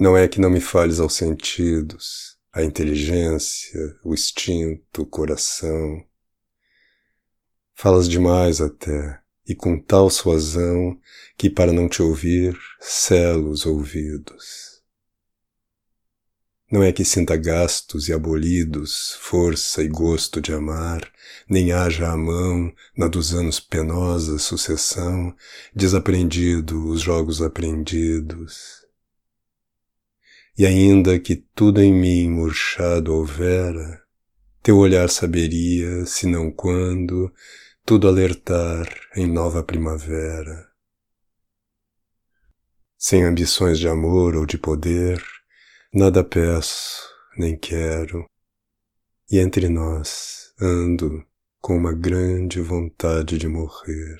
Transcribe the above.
Não é que não me fales aos sentidos, a inteligência, o instinto, o coração. Falas demais até, e com tal suazão que para não te ouvir, celo os ouvidos. Não é que sinta gastos e abolidos, força e gosto de amar, nem haja à mão, na dos anos penosa sucessão, desaprendido os jogos aprendidos. E ainda que tudo em mim murchado houvera, teu olhar saberia, se não quando, tudo alertar em nova primavera. Sem ambições de amor ou de poder, Nada peço, nem quero, e entre nós ando com uma grande vontade de morrer.